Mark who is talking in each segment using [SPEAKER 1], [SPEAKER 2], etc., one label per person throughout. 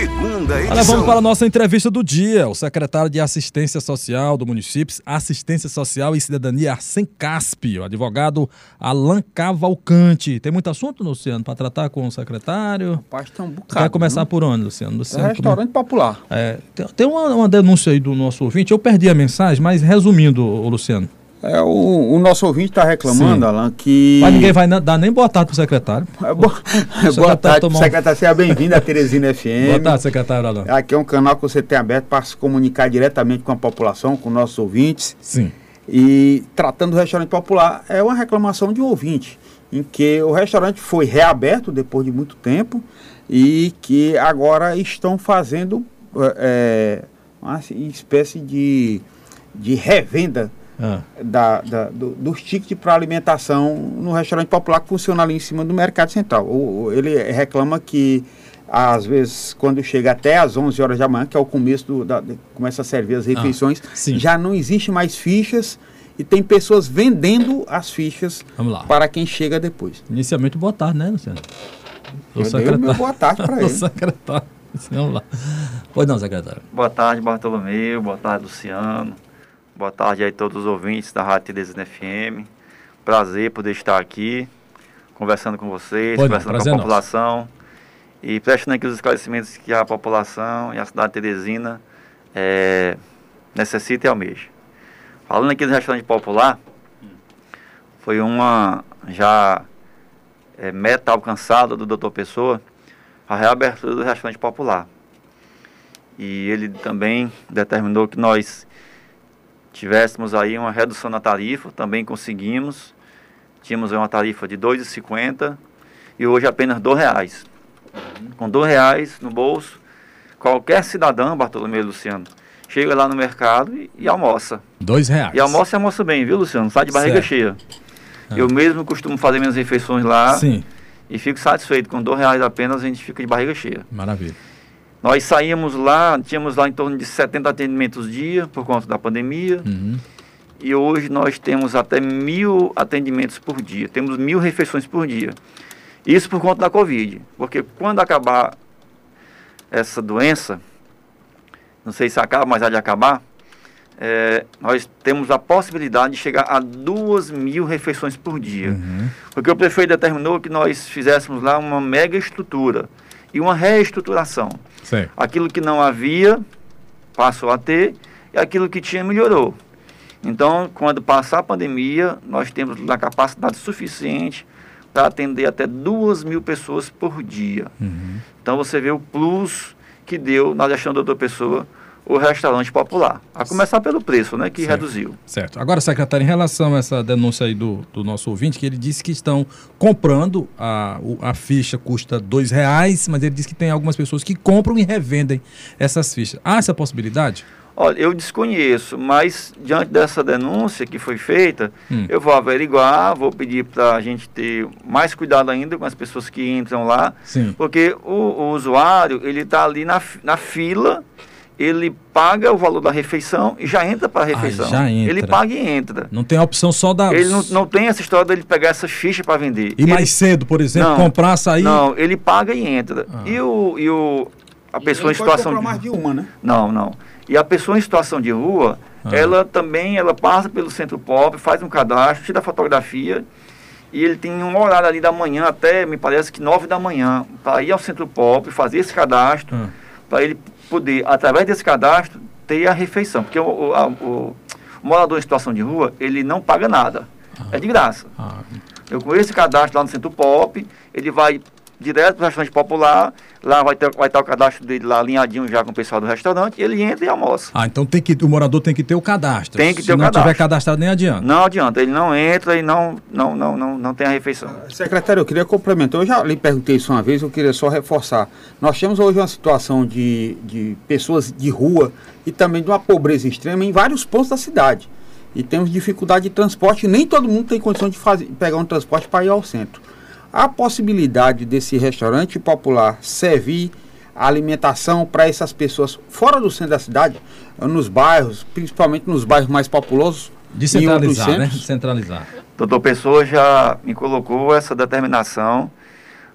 [SPEAKER 1] segunda edição.
[SPEAKER 2] Olha, vamos para a nossa entrevista do dia. O secretário de Assistência Social do município, Assistência Social e Cidadania, Arsen Caspi, o advogado Alan Cavalcante. Tem muito assunto, Luciano, para tratar com o secretário?
[SPEAKER 3] Rapaz, tem um bocado.
[SPEAKER 2] Quer começar
[SPEAKER 3] né?
[SPEAKER 2] por onde, Luciano?
[SPEAKER 3] É
[SPEAKER 2] Luciano
[SPEAKER 3] restaurante popular.
[SPEAKER 2] É, tem, tem uma, uma denúncia aí do nosso ouvinte. Eu perdi a mensagem, mas resumindo, Luciano.
[SPEAKER 3] É, o, o nosso ouvinte está reclamando,
[SPEAKER 2] Sim.
[SPEAKER 3] Alan, que.
[SPEAKER 2] Mas ninguém vai dar nem boa tarde pro secretário.
[SPEAKER 3] É, bo-
[SPEAKER 2] secretário
[SPEAKER 3] Boa tarde, secretário. Seja bem-vindo à Teresina FM.
[SPEAKER 2] Boa tarde, secretário Alan.
[SPEAKER 3] Aqui é um canal que você tem aberto para se comunicar diretamente com a população, com nossos ouvintes.
[SPEAKER 2] Sim.
[SPEAKER 3] E tratando do restaurante popular, é uma reclamação de um ouvinte, em que o restaurante foi reaberto depois de muito tempo e que agora estão fazendo é, uma espécie de, de revenda
[SPEAKER 2] Ah,
[SPEAKER 3] da, da- do- dos tickets para alimentação no restaurante popular que funciona ali em cima do Mercado Central. O- o- ele reclama que, às vezes, quando chega até às 11 horas da manhã, que é o começo do, da, começa a servir as refeições,
[SPEAKER 2] sim.
[SPEAKER 3] já não existe mais fichas e tem pessoas vendendo as fichas
[SPEAKER 2] vamos lá.
[SPEAKER 3] para quem chega depois.
[SPEAKER 2] Inicialmente, boa tarde, né, Luciano?
[SPEAKER 3] Eu dei o meu boa tarde para ele.
[SPEAKER 2] secretário. Vamos lá. Pois não, secretário.
[SPEAKER 4] Boa tarde, Bartolomeu. Boa tarde, Luciano. Boa tarde aí a todos os ouvintes da Rádio Teresina FM. Prazer poder estar aqui conversando com vocês,
[SPEAKER 2] não,
[SPEAKER 4] conversando com
[SPEAKER 2] é
[SPEAKER 4] a população e prestando aqui os esclarecimentos que a população e a cidade de Teresina eh, necessita e almeja. Falando aqui do restaurante popular, foi uma já eh, meta alcançada do Dr. Pessoa, a reabertura do restaurante popular. E ele também determinou que nós tivéssemos aí uma redução na tarifa, também conseguimos. Tínhamos uma tarifa de R$ 2,50 e hoje apenas R$ 2,00. Com R$ 2,00 no bolso, qualquer cidadão, Bartolomeu e Luciano, chega lá no mercado e, e almoça.
[SPEAKER 2] Dois reais.
[SPEAKER 4] E almoça e almoça bem, viu, Luciano? Sai de barriga
[SPEAKER 2] Certo.
[SPEAKER 4] cheia.
[SPEAKER 2] Ah.
[SPEAKER 4] Eu mesmo costumo fazer minhas refeições lá
[SPEAKER 2] Sim,
[SPEAKER 4] e fico satisfeito. Com R$ 2,00 apenas a gente fica de barriga cheia.
[SPEAKER 2] maravilha.
[SPEAKER 4] Nós saímos lá, tínhamos lá em torno de 70 atendimentos dia por conta da pandemia.
[SPEAKER 2] Uhum.
[SPEAKER 4] E hoje nós temos até mil atendimentos por dia. Temos mil refeições por dia. Isso por conta da Covid. Porque quando acabar essa doença, não sei se acaba, mas há de acabar, eh, nós temos a possibilidade de chegar a duas mil refeições por dia.
[SPEAKER 2] Uhum.
[SPEAKER 4] Porque o prefeito determinou que nós fizéssemos lá uma mega estrutura e uma reestruturação.
[SPEAKER 2] Certo.
[SPEAKER 4] Aquilo que não havia passou a ter e aquilo que tinha melhorou. Então, quando passar a pandemia, nós temos a capacidade suficiente para atender até duas mil pessoas por dia.
[SPEAKER 2] Uhum.
[SPEAKER 4] Então, você vê o plus que deu na gestão da outra pessoa o restaurante popular. A começar pelo preço, né, que
[SPEAKER 2] Certo.
[SPEAKER 4] reduziu.
[SPEAKER 2] Certo. Agora, secretário, em relação a essa denúncia aí do, do nosso ouvinte, que ele disse que estão comprando, a, a ficha custa dois reais, mas ele disse que tem algumas pessoas que compram e revendem essas fichas. Há essa possibilidade?
[SPEAKER 4] Olha, eu desconheço, mas diante dessa denúncia que foi feita,
[SPEAKER 2] Hum.
[SPEAKER 4] eu vou averiguar, vou pedir para a gente ter mais cuidado ainda com as pessoas que entram lá,
[SPEAKER 2] Sim.
[SPEAKER 4] porque o, o usuário, ele está ali na, na fila, ele paga o valor da refeição e já entra para a refeição.
[SPEAKER 2] Ah, já entra.
[SPEAKER 4] Ele paga e entra.
[SPEAKER 2] Não tem a opção só da.
[SPEAKER 4] Ele não, não tem essa história dele pegar essa ficha para vender.
[SPEAKER 2] E
[SPEAKER 4] Ele-
[SPEAKER 2] mais cedo, por exemplo,
[SPEAKER 4] Não,
[SPEAKER 2] comprar açaí.
[SPEAKER 4] Não, ele paga e entra.
[SPEAKER 2] Ah.
[SPEAKER 4] E, o, e o, a pessoa em situação
[SPEAKER 3] comprar
[SPEAKER 4] de...
[SPEAKER 3] mais de uma, né?
[SPEAKER 4] Não, não. E a pessoa em situação de rua,
[SPEAKER 2] Ah.
[SPEAKER 4] ela também, ela passa pelo centro pop, faz um cadastro, tira a fotografia e ele tem um horário ali da manhã até, me parece que nove da manhã, para ir ao centro pop, fazer esse cadastro,
[SPEAKER 2] Ah.
[SPEAKER 4] para ele poder, através desse cadastro, ter a refeição. Porque o, o, a- o- morador em situação de rua, ele não paga nada. É de graça.
[SPEAKER 2] Ah,
[SPEAKER 4] Eu com esse cadastro lá no Centro Pop, ele vai direto para o restaurante popular, lá vai ter, vai estar o cadastro dele lá alinhadinho já com o pessoal do restaurante, ele entra e almoça.
[SPEAKER 2] Ah, então tem que, o morador tem que ter o cadastro.
[SPEAKER 4] Tem que
[SPEAKER 2] Se
[SPEAKER 4] ter o
[SPEAKER 2] não
[SPEAKER 4] cadastro.
[SPEAKER 2] tiver cadastrado, nem adianta.
[SPEAKER 4] Não adianta, ele não entra e não, não, não, não, não tem a refeição.
[SPEAKER 3] Secretário, eu queria complementar. Eu já lhe perguntei isso uma vez, eu queria só reforçar. Nós temos hoje uma situação de, de pessoas de rua e também de uma pobreza extrema em vários pontos da cidade. E temos dificuldade de transporte, nem todo mundo tem condição de fazer, pegar um transporte para ir ao centro. Há possibilidade desse restaurante popular servir alimentação para essas pessoas fora do centro da cidade, nos bairros, principalmente nos bairros mais populosos,
[SPEAKER 2] Descentralizar, né?
[SPEAKER 3] centros?
[SPEAKER 2] Descentralizar.
[SPEAKER 4] Doutor Pessoa já me colocou essa determinação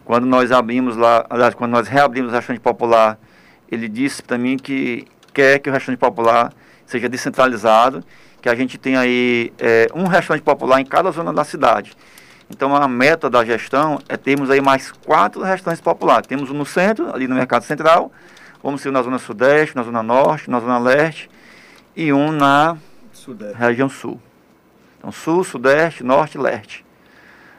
[SPEAKER 4] quando nós abrimos lá, aliás, quando nós reabrimos o restaurante popular ele disse para mim que quer que o restaurante popular seja descentralizado, que a gente tenha aí é, um restaurante popular em cada zona da cidade. Então a meta da gestão é termos aí mais quatro restaurantes populares. Temos um no centro, ali no Mercado Central, vamos ter um na Zona Sudeste, na Zona Norte, na Zona Leste e um na Sudeste. região Sul. Então Sul, Sudeste, Norte e Leste.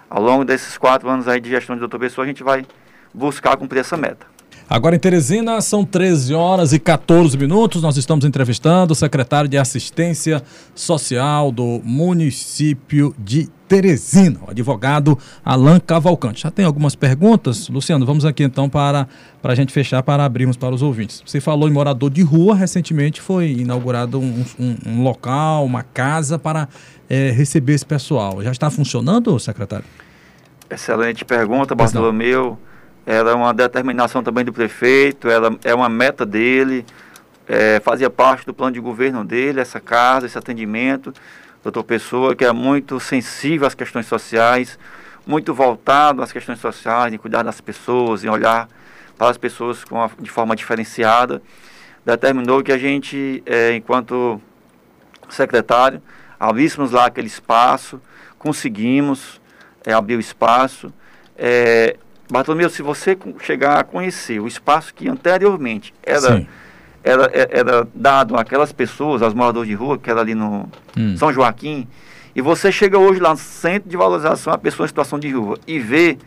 [SPEAKER 4] Ao longo desses quatro anos aí de gestão de doutor Pessoa, a gente vai buscar cumprir essa meta.
[SPEAKER 2] Agora em Teresina são 13 horas e 14 minutos. Nós estamos entrevistando o secretário de Assistência Social do município de Teresina, o advogado Alain Cavalcante. Já tem algumas perguntas? Luciano, vamos aqui então para, para a gente fechar, para abrirmos para os ouvintes. Você falou em morador de rua, recentemente foi inaugurado um, um, um local, uma casa para é, receber esse pessoal. Já está funcionando, secretário?
[SPEAKER 4] Excelente pergunta, Bartolomeu era uma determinação também do prefeito, era, é uma meta dele, é, fazia parte do plano de governo dele, essa casa, esse atendimento. Doutor Pessoa, que é muito sensível às questões sociais, muito voltado às questões sociais, em cuidar das pessoas, em olhar para as pessoas a, de forma diferenciada, determinou que a gente, é, enquanto secretário, abríssemos lá aquele espaço, conseguimos é, abrir o espaço. É, Bartolomeu, se você chegar a conhecer o espaço que anteriormente era, era, é, era dado àquelas pessoas, aos moradores de rua, que era ali no hum. São Joaquim, e você chega hoje lá no centro de valorização a pessoa em situação de rua e vê,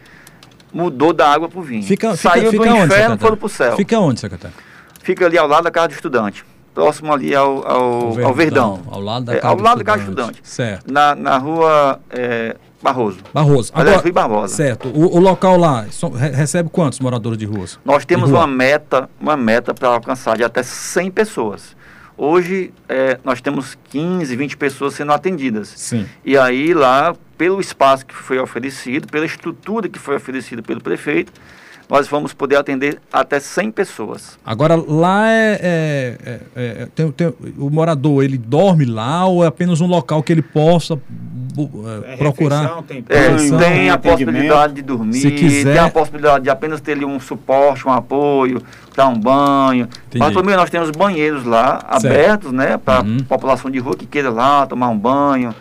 [SPEAKER 4] mudou da água para o vinho.
[SPEAKER 2] Fica, Saiu fica, do
[SPEAKER 4] fica inferno e foram para o céu.
[SPEAKER 2] Fica onde, secretário?
[SPEAKER 4] Fica ali ao lado da casa do estudante próximo ali ao, ao, Verdão, ao Verdão.
[SPEAKER 2] Ao lado da
[SPEAKER 4] é,
[SPEAKER 2] Casa,
[SPEAKER 4] ao lado da casa do estudante.
[SPEAKER 2] Certo.
[SPEAKER 4] Na, na rua é, Barroso.
[SPEAKER 2] Barroso.
[SPEAKER 4] Agora, Rui Barbosa.
[SPEAKER 2] Certo. O, o local lá so, recebe quantos moradores de ruas?
[SPEAKER 4] Nós temos uma meta, uma meta para alcançar de até 100 pessoas. Hoje é, nós temos 15, 20 pessoas sendo atendidas.
[SPEAKER 2] Sim.
[SPEAKER 4] E aí lá, pelo espaço que foi oferecido, pela estrutura que foi oferecida pelo prefeito, nós vamos poder atender até 100 pessoas.
[SPEAKER 2] Agora, lá é, é, é, é tem, tem, o morador, ele dorme lá ou é apenas um local que ele possa é, procurar? Refeição,
[SPEAKER 4] tem, banho, tem a possibilidade de dormir, Se quiser... tem a possibilidade de apenas ter ali um suporte, um apoio, dar um banho. Entendi. Mas também nós temos banheiros lá, certo. abertos, né, para a uhum. população de rua que queira lá tomar um banho,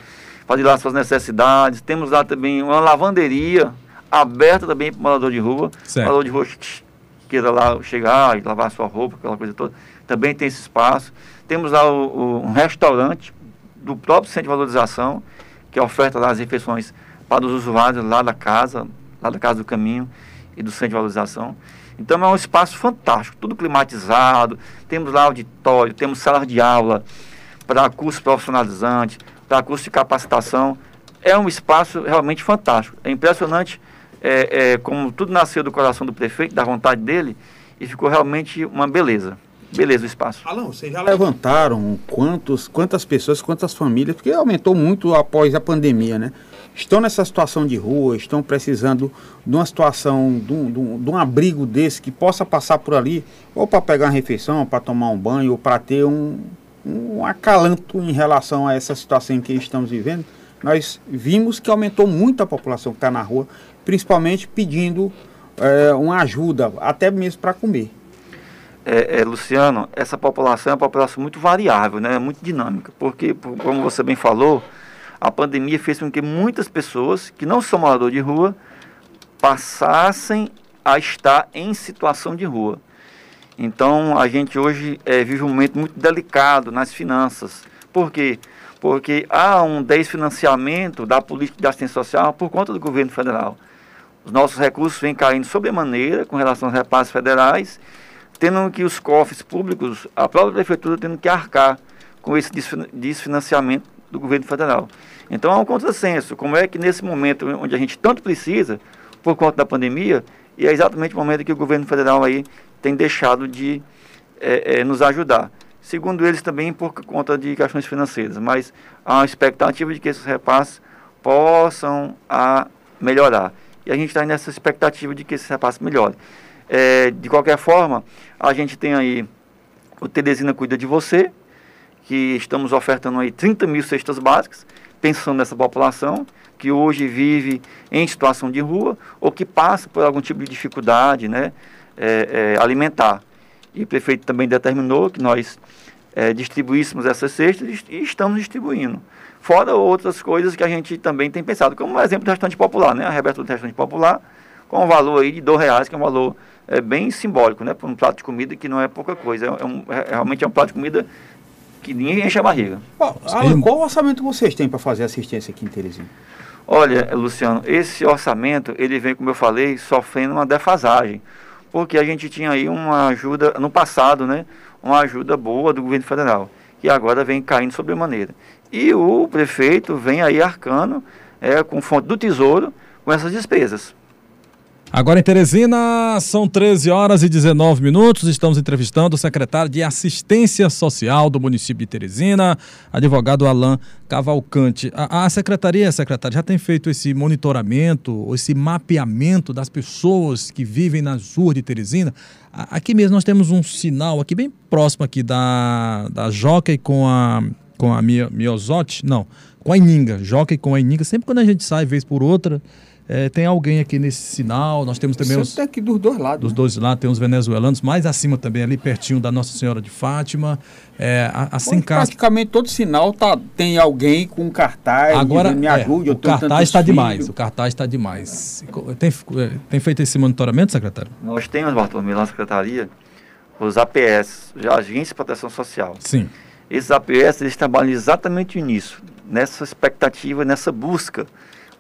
[SPEAKER 4] fazer lá suas necessidades. Temos lá também uma lavanderia, aberta também para o morador de rua. Certo. Morador de rua que queira lá chegar e lavar sua roupa, aquela coisa toda. Também tem esse espaço. Temos lá o, o, um restaurante do próprio centro de valorização, que oferta lá as refeições para os usuários lá da casa, lá da Casa do Caminho e do centro de valorização. Então é um espaço fantástico, tudo climatizado. Temos lá auditório, temos sala de aula para curso profissionalizante, para curso de capacitação. É um espaço realmente fantástico. É impressionante é, é, como tudo nasceu do coração do prefeito, da vontade dele, e ficou realmente uma beleza. Beleza o espaço.
[SPEAKER 3] Alão, vocês já levantaram quantos, quantas pessoas, quantas famílias, porque aumentou muito após a pandemia, né? Estão nessa situação de rua, estão precisando de uma situação, de um, de um, de um abrigo desse que possa passar por ali, ou para pegar uma refeição, para tomar um banho, ou para ter um, um acalanto em relação a essa situação em que estamos vivendo. Nós vimos que aumentou muito a população que está na rua principalmente pedindo é, uma ajuda, até mesmo para comer.
[SPEAKER 4] É, é, Luciano, essa população é uma população muito variável, né? muito dinâmica, porque, como você bem falou, a pandemia fez com que muitas pessoas que não são moradores de rua passassem a estar em situação de rua. Então, a gente hoje é, vive um momento muito delicado nas finanças. Por quê? Porque há um desfinanciamento da política de assistência social por conta do governo federal. Os nossos recursos vêm caindo sobremaneira com relação aos repasses federais, tendo que os cofres públicos, a própria prefeitura tendo que arcar com esse desfinanciamento do governo federal. Então há um contrassenso. Como é que nesse momento onde a gente tanto precisa, por conta da pandemia, e é exatamente o momento que o governo federal aí tem deixado de é, é, nos ajudar. Segundo eles também por conta de questões financeiras, mas há uma expectativa de que esses repasses possam a melhorar e a gente está nessa expectativa de que esse repasse melhore. É, de qualquer forma, a gente tem aí o Teresina Cuida de Você, que estamos ofertando aí 30 mil cestas básicas, pensando nessa população que hoje vive em situação de rua ou que passa por algum tipo de dificuldade né, é, é, alimentar. e o prefeito também determinou que nós é, distribuíssemos essas cestas e estamos distribuindo. Fora outras coisas que a gente também tem pensado, como o exemplo do restaurante popular, né? A reabertura do restaurante popular, com um valor aí de dois reais, que é um valor é, bem simbólico, né? Por um prato de comida que não é pouca coisa. É, um, é realmente é um prato de comida que ninguém enche a barriga.
[SPEAKER 3] Oh, Alan, qual orçamento vocês têm para fazer assistência aqui em Teresina?
[SPEAKER 4] Olha, Luciano, esse orçamento, ele vem, como eu falei, sofrendo uma defasagem. Porque a gente tinha aí uma ajuda, no passado, né? Uma ajuda boa do governo federal, que agora vem caindo sobremaneira. E o prefeito vem aí arcando é, com fonte do tesouro com essas despesas.
[SPEAKER 2] Agora em Teresina, são 13 horas e 19 minutos. Estamos entrevistando o secretário de Assistência Social do município de Teresina, advogado Alain Cavalcante. A, a secretaria, secretário, já tem feito esse monitoramento, esse mapeamento das pessoas que vivem nas ruas de Teresina. Aqui mesmo nós temos um sinal aqui bem próximo aqui da, da Jockey com a, com a Miosote, não, com a Ininga, Jockey com a Ininga. Sempre quando a gente sai, vez por outra, é, tem alguém aqui nesse sinal. Nós temos também
[SPEAKER 3] os. aqui dos dois lados.
[SPEAKER 2] Dos né? dois lados, tem os venezuelanos, mais acima também, ali pertinho da Nossa Senhora de Fátima. É, a, a Sem
[SPEAKER 3] Praticamente todo sinal tá, tem alguém com um cartaz.
[SPEAKER 2] Agora, me é, ajude, é, o cartaz está demais. O cartaz está demais. Tem, é, tem feito esse monitoramento, secretário?
[SPEAKER 4] Nós temos, Bartolomeu, na secretaria, os APS, Agência de Proteção Social.
[SPEAKER 2] Sim.
[SPEAKER 4] Esses APS, eles trabalham exatamente nisso, nessa expectativa, nessa busca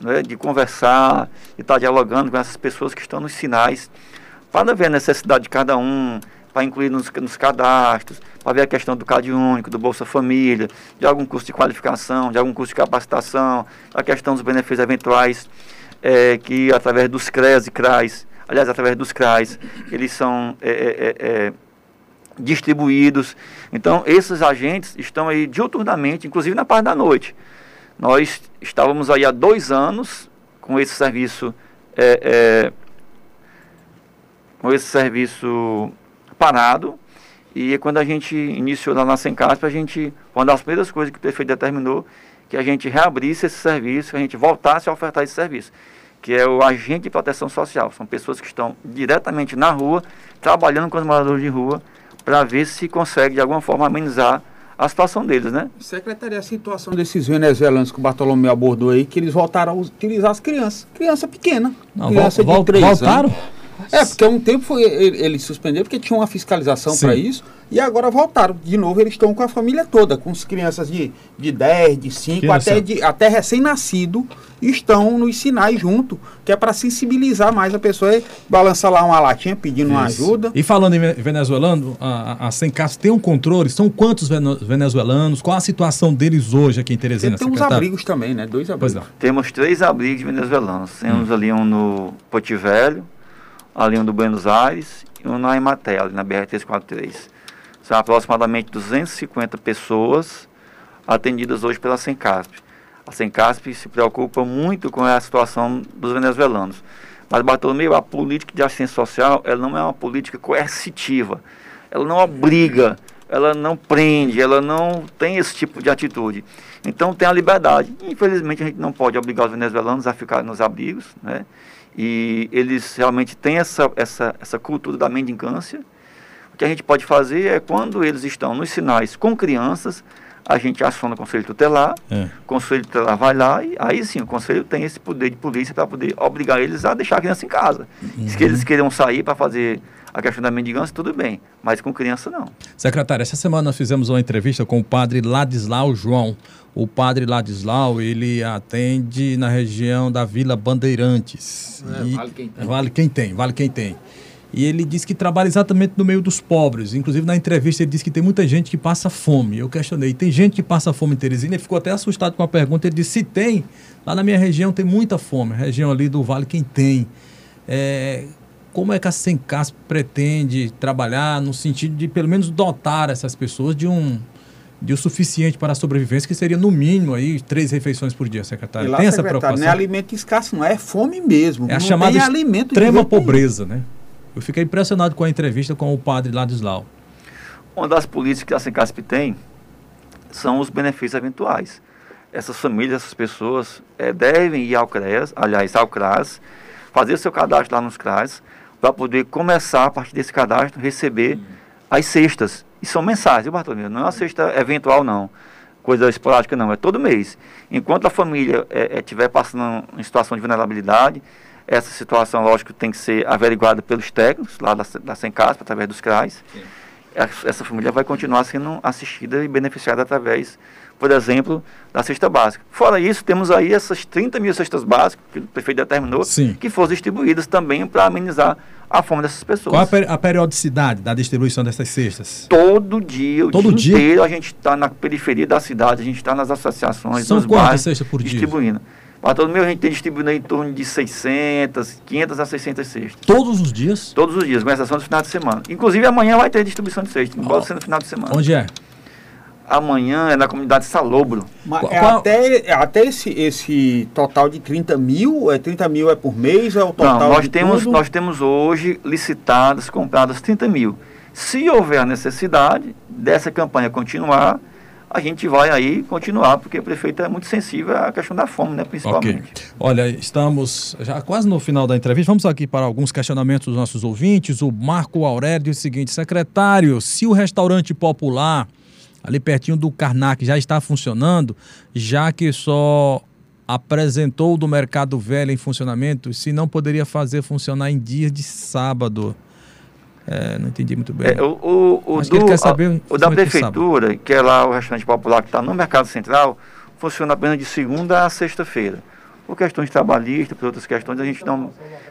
[SPEAKER 4] né, de conversar, de estar dialogando com essas pessoas que estão nos sinais, para ver a necessidade de cada um, para incluir nos, nos cadastros, para ver a questão do CAD único, do Bolsa Família, de algum curso de qualificação, de algum curso de capacitação, a questão dos benefícios eventuais, é, que através dos CRES e CRAs, aliás, através dos CRAs, eles são é, é, é, distribuídos. Então, esses agentes estão aí diuturnamente, inclusive na parte da noite, nós estávamos aí há dois anos com esse serviço, é, é, com esse serviço parado. E quando a gente iniciou lá na Sencasp, a gente, uma das primeiras coisas que o prefeito determinou, que a gente reabrisse esse serviço, que a gente voltasse a ofertar esse serviço, que é o agente de proteção social. São pessoas que estão diretamente na rua, trabalhando com os moradores de rua, para ver se consegue de alguma forma amenizar a situação deles, né?
[SPEAKER 3] Secretaria, a situação desses venezuelanos que o Bartolomeu abordou aí, que eles voltaram a utilizar as crianças. Criança pequena.
[SPEAKER 2] Não, criança vol, de 3 voltaram? anos.
[SPEAKER 3] É, porque um tempo foi, ele, ele suspendeu porque tinha uma fiscalização para isso. E agora voltaram. De novo, eles estão com a família toda, com as crianças de, de 10, de 5, até, de, até recém-nascido, estão nos sinais junto, que é para sensibilizar mais a pessoa e balançar lá uma latinha pedindo Isso. uma ajuda.
[SPEAKER 2] E falando em venezuelano, a, a, a tem um controle? São quantos venezuelanos? Qual a situação deles hoje aqui em Teresina?
[SPEAKER 3] Tem uns abrigos também, né? Dois abrigos.
[SPEAKER 4] Temos três abrigos venezuelanos. Temos hum. ali um no Potivelho, ali um do Buenos Aires e um na Imaté, ali na BR-343. São aproximadamente 250 pessoas atendidas hoje pela Sencasp. A Sencasp se preocupa muito com a situação dos venezuelanos. Mas, Bartolomeu, a política de assistência social ela não é uma política coercitiva. Ela não obriga, ela não prende, ela não tem esse tipo de atitude. Então, tem a liberdade. Infelizmente, a gente não pode obrigar os venezuelanos a ficar nos abrigos, né? E eles realmente têm essa, essa, essa cultura da mendicância, que a gente pode fazer é quando eles estão nos sinais com crianças, a gente aciona o conselho tutelar, é. o conselho tutelar vai lá e aí sim o conselho tem esse poder de polícia para poder obrigar eles a deixar a criança em casa. Uhum. Se eles queiram sair para fazer a questão da mendigância, tudo bem, mas com criança não.
[SPEAKER 2] Secretário, essa semana nós fizemos uma entrevista com o padre Ladislau João. O padre Ladislau, ele atende na região da Vila Bandeirantes. É, e... Vale quem tem. Vale quem tem, vale quem tem. E ele diz que trabalha exatamente no meio dos pobres. Inclusive, na entrevista, ele disse que tem muita gente que passa fome. Eu questionei, tem gente que passa fome em Teresina? Ele ficou até assustado com a pergunta. Ele disse, se tem, lá na minha região tem muita fome. A região ali do Vale, quem tem? É, como é que a Sencas pretende trabalhar no sentido de, pelo menos, dotar essas pessoas de um, de o suficiente para a sobrevivência, que seria no mínimo aí três refeições por dia, secretário.
[SPEAKER 3] lá, Tem essa preocupação? Não é alimento escasso, não é fome mesmo.
[SPEAKER 2] É a não chamada extrema pobreza, né? Eu fiquei impressionado com a entrevista com o padre Ladislau.
[SPEAKER 4] Uma das políticas que a Sencasp tem são os benefícios eventuais. Essas famílias, essas pessoas é, devem ir ao CREAS, aliás, ao CRAS, fazer seu cadastro lá nos CRAS, para poder começar, a partir desse cadastro, receber as cestas. E são mensais, viu, Bartolomeu? Não é uma cesta eventual, não. Coisa esporádica, não. É todo mês. Enquanto a família estiver é, é, passando em situação de vulnerabilidade, essa situação, lógico, tem que ser averiguada pelos técnicos, lá da, da Sencasp, através dos CRAs. Essa família vai continuar sendo assistida e beneficiada através por exemplo, da cesta básica. Fora isso, temos aí essas 30 mil cestas básicas que o prefeito determinou Sim. que foram distribuídas também para amenizar a fome dessas pessoas.
[SPEAKER 2] Qual a, periodicidade da distribuição dessas cestas?
[SPEAKER 4] Todo dia, o Todo dia, dia? inteiro a gente está na periferia da cidade, a gente está nas associações,
[SPEAKER 2] São nos quantas cestas por dia?
[SPEAKER 4] Distribuindo. Para todo mês a gente tem distribuído em torno de 600, 500 a 600 cestas.
[SPEAKER 2] Todos os dias?
[SPEAKER 4] Todos os dias, com exceção do final de semana. Inclusive amanhã vai ter distribuição de cestas, embora oh. sendo no final de semana.
[SPEAKER 2] Onde é?
[SPEAKER 4] amanhã é na comunidade Salobro.
[SPEAKER 3] Mas é até, até esse, esse total de 30 mil, é 30 mil é por mês, é o total
[SPEAKER 4] Não, nós temos, tudo? nós temos hoje licitadas, compradas 30 mil. Se houver a necessidade dessa campanha continuar, a gente vai aí continuar, porque o prefeito é muito sensível à questão da fome, né, principalmente. Okay.
[SPEAKER 2] Olha, estamos já quase no final da entrevista. Vamos aqui para alguns questionamentos dos nossos ouvintes. O Marco Aurélio diz o seguinte: secretário, se o restaurante popular ali pertinho do Karnak, já está funcionando, já que só apresentou do Mercado Velho em funcionamento, se não poderia fazer funcionar em dias de sábado. É, não entendi muito bem.
[SPEAKER 4] É, o, o, o, do, saber, a, o da prefeitura, que é lá o restaurante popular que está no Mercado Central, funciona apenas de segunda a sexta-feira por questões trabalhistas, por outras questões, a gente não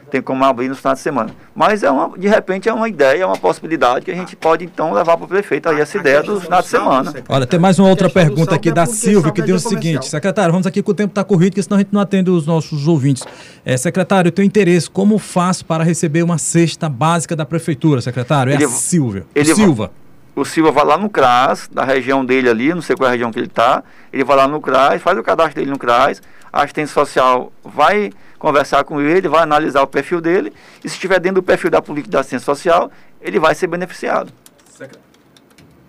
[SPEAKER 4] tem como abrir no final de semana. Mas é uma, de repente é uma ideia, é uma possibilidade que a gente pode então levar para o prefeito aí essa ideia do final de semana.
[SPEAKER 2] Olha, tem mais uma outra pergunta aqui da Silvia que diz o seguinte, secretário, vamos aqui que o tempo está corrido, porque senão a gente não atende os nossos ouvintes. É, secretário, eu tenho interesse, como faço para receber uma cesta básica da prefeitura, secretário? É ele, a Silvia.
[SPEAKER 4] Ele Silva. O Silva vai lá no CRAS, da região dele ali, não sei qual é a região que ele está, ele vai lá no CRAS, faz o cadastro dele no CRAS, a assistente social vai conversar com ele, vai analisar o perfil dele, e se estiver dentro do perfil da política da assistência social, ele vai ser beneficiado.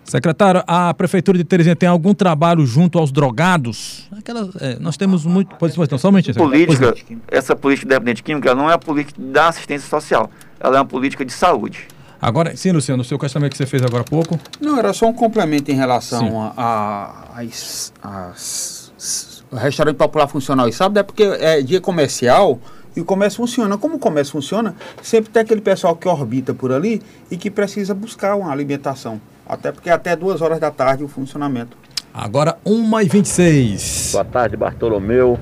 [SPEAKER 2] Secretário, a Prefeitura de Teresina tem algum trabalho junto aos drogados? Aquela, é, nós temos muito. Pois, pois, não, somente,
[SPEAKER 4] política, essa política de dependente química não é a política da assistência social, ela é uma política de saúde.
[SPEAKER 2] Agora, sim, Luciano, o seu questionamento que você fez agora há pouco?
[SPEAKER 3] Não, era só um complemento em relação às o restaurante popular funcional e sábado é porque é dia comercial e o comércio funciona. Como o comércio funciona, sempre tem aquele pessoal que orbita por ali e que precisa buscar uma alimentação. Até porque até duas horas da tarde o funcionamento.
[SPEAKER 2] Agora 1h26.
[SPEAKER 1] Boa tarde, Bartolomeu,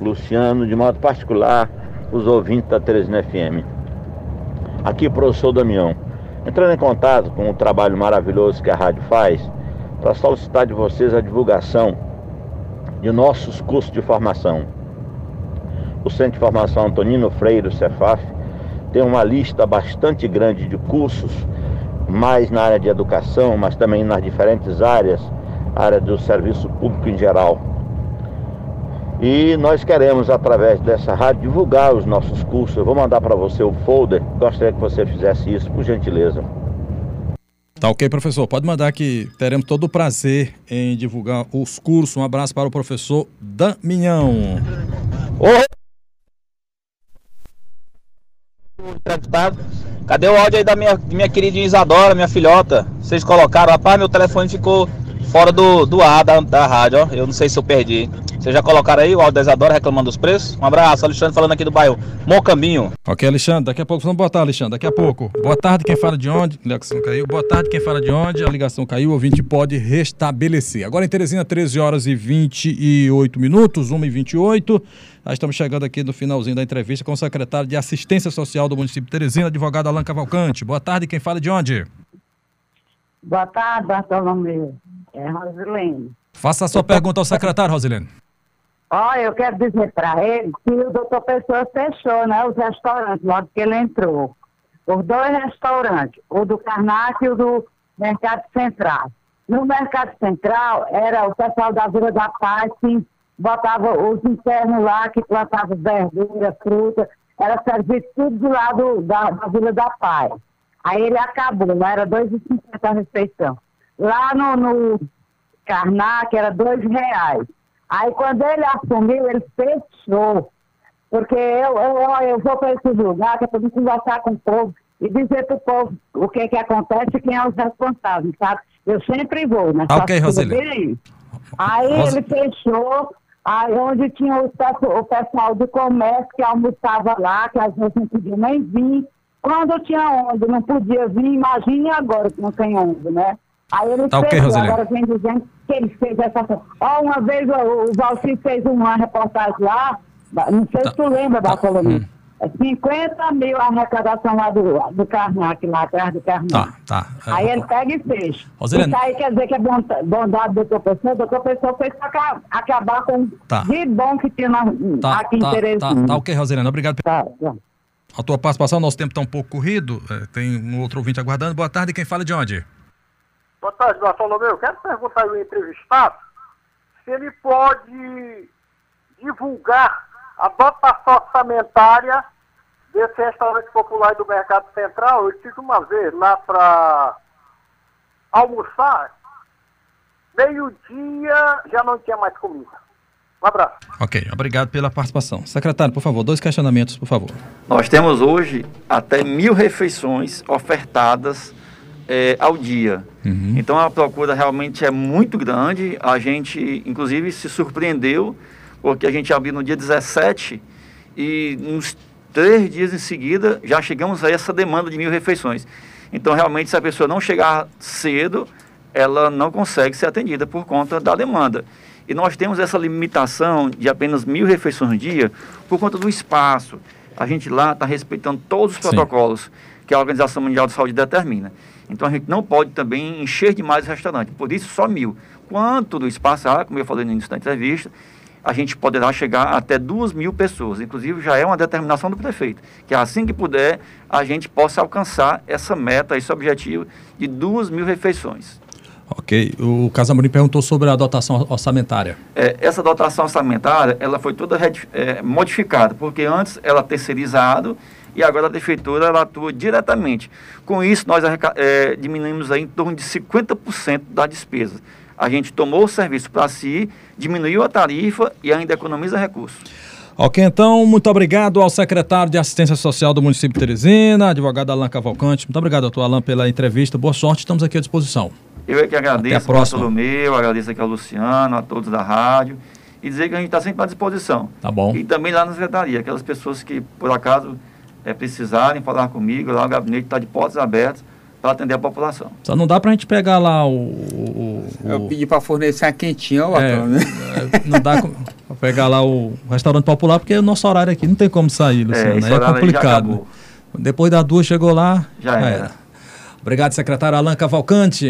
[SPEAKER 1] Luciano, de modo particular, os ouvintes da Teresina FM. Aqui professor Damião. Entrando em contato com o trabalho maravilhoso que a rádio faz, para solicitar de vocês a divulgação de nossos cursos de formação. O Centro de Formação Antonino Freire, Cefaf, tem uma lista bastante grande de cursos, mais na área de educação, mas também nas diferentes áreas, área do serviço público em geral. E nós queremos, através dessa rádio, divulgar os nossos cursos. Eu vou mandar para você o folder. Gostaria que você fizesse isso, por gentileza.
[SPEAKER 2] Tá ok, professor. Pode mandar que teremos todo o prazer em divulgar os cursos. Um abraço para o professor Damião.
[SPEAKER 5] Oi. Cadê o áudio aí da minha, minha querida Isadora, minha filhota? Vocês colocaram, rapaz, meu telefone ficou fora do, do ar da, da rádio, ó. Eu não sei se eu perdi. Vocês já colocaram aí o Isadora reclamando dos preços? Um abraço, Alexandre falando aqui do bairro Caminho.
[SPEAKER 2] Ok, Alexandre, daqui a pouco vamos botar, Alexandre, daqui a pouco. Boa tarde, quem fala de onde? A ligação caiu. Boa tarde, quem fala de onde? A ligação caiu, o ouvinte pode restabelecer. Agora em Teresina, 13 horas e 28 minutos, 1 e 28 nós estamos chegando aqui no finalzinho da entrevista com o secretário de Assistência Social do município de Teresina, advogado Alan Cavalcante. Boa tarde, quem fala de onde?
[SPEAKER 6] Boa tarde, Bartolomeu. É Rosilene.
[SPEAKER 2] Faça a sua pergunta ao secretário, Rosilene.
[SPEAKER 6] Ó, eu quero dizer para ele que o doutor Pessoa fechou, né, os restaurantes, logo que ele entrou. Os dois restaurantes, o do Karnak e o do Mercado Central. No Mercado Central, era o pessoal da Vila da Paz que botava os internos lá, que plantavam verdura, fruta, era servido tudo do lado da, da Vila da Paz. Aí ele acabou, lá era 2,50 a refeição. Lá no, no Karnak era dois reais. Aí quando ele assumiu, ele fechou. Porque eu, eu, eu vou para esse lugar, que é para conversar com o povo. e dizer para o povo o que, que acontece e quem é os responsáveis, sabe? Eu sempre vou, né?
[SPEAKER 2] Ok, Roseli.
[SPEAKER 6] Aí
[SPEAKER 2] Ros-
[SPEAKER 6] ele fechou, aí onde tinha o, o pessoal do comércio que almoçava lá, que às vezes não podia nem vir. Quando tinha onde, não podia vir, imagine agora que não tem onde, né? Aí ele
[SPEAKER 2] Tá Roseli.
[SPEAKER 6] agora vem dizendo que ele fez essa coisa. Ó, uma vez o, o Valci fez uma reportagem lá, não sei
[SPEAKER 2] Tá.
[SPEAKER 6] se tu lembra,
[SPEAKER 2] Tá.
[SPEAKER 6] Bartolomeu.
[SPEAKER 2] Hum.
[SPEAKER 6] É 50 mil a arrecadação lá do, do Karnak, lá atrás do Karnak.
[SPEAKER 2] Tá, tá.
[SPEAKER 6] Aí
[SPEAKER 2] É,
[SPEAKER 6] ele pega e fecha.
[SPEAKER 2] Rosilene.
[SPEAKER 6] Isso aí quer dizer que é bondade, do doutor Pessoa. O doutor Pessoa fez pra aca- acabar com
[SPEAKER 2] Tá.
[SPEAKER 6] de bom que tinha na,
[SPEAKER 2] Tá,
[SPEAKER 6] aqui em
[SPEAKER 2] tá, tá,
[SPEAKER 6] Teresina.
[SPEAKER 2] tá ok, Rosilene. Obrigado
[SPEAKER 6] Tá, tá.
[SPEAKER 2] A tua participação, nosso tempo está um pouco corrido. é, tem um outro ouvinte aguardando. Boa tarde, quem fala de onde?
[SPEAKER 7] Boa tarde, Bartolomeu. Quero perguntar ao entrevistado se ele pode divulgar a dotação orçamentária desse restaurante popular do Mercado Central. Eu tive uma vez lá para almoçar, meio-dia já não tinha mais comida. Um abraço.
[SPEAKER 2] Ok, obrigado pela participação. Secretário, por favor, dois questionamentos, por favor.
[SPEAKER 4] Nós temos hoje até mil refeições ofertadas eh, ao dia. Então a procura realmente é muito grande. A gente, inclusive, se surpreendeu, porque a gente abriu no dia 17 e nos três dias em seguida já chegamos a essa demanda de mil refeições. Então, realmente, se a pessoa não chegar cedo, ela não consegue ser atendida por conta da demanda. E nós temos essa limitação de apenas mil refeições no dia por conta do espaço. A gente lá está respeitando todos os
[SPEAKER 2] Sim.
[SPEAKER 4] Que a Organização Mundial de Saúde determina. Então a gente não pode também encher demais o restaurante. Por isso, só mil. Quanto do espaço, ah, como eu falei no início da entrevista, a gente poderá chegar até duas mil pessoas. Inclusive, já é uma determinação do prefeito, que assim que puder, a gente possa alcançar essa meta, esse objetivo de duas mil refeições.
[SPEAKER 2] Ok, o Casamorim perguntou sobre a dotação orçamentária.
[SPEAKER 4] É, essa dotação orçamentária ela foi toda é, modificada, porque antes ela terceirizado e agora a prefeitura ela atua diretamente. Com isso, nós é, diminuímos aí em torno de 50% da despesa. A gente tomou o serviço para si, diminuiu a tarifa e ainda economiza recursos.
[SPEAKER 2] Ok, então, muito obrigado ao secretário de Assistência Social do município de Teresina, advogado Alan Cavalcante. Muito obrigado, doutor Alan, pela entrevista. Boa sorte, estamos aqui à disposição.
[SPEAKER 4] Eu é que agradeço
[SPEAKER 2] Até a próxima.
[SPEAKER 4] ao meu, agradeço aqui ao Luciano, a todos da rádio, e dizer que a gente está sempre à disposição.
[SPEAKER 2] Tá bom.
[SPEAKER 4] E também lá na secretaria, aquelas pessoas que, por acaso, eh, precisarem falar comigo, lá o gabinete está de portas abertas para atender a população.
[SPEAKER 2] Só não dá pra gente pegar lá o. o- o-
[SPEAKER 3] Eu pedi para fornecer a quentinha, ó,
[SPEAKER 2] É,
[SPEAKER 3] Bartolomeu.
[SPEAKER 2] é, não dá pra pegar lá o restaurante popular, porque o nosso horário aqui não tem como sair, Luciano. é
[SPEAKER 4] horário aí já
[SPEAKER 2] complicado. Depois das duas chegou lá.
[SPEAKER 4] Já era.
[SPEAKER 2] Obrigado, secretário Alan Cavalcante.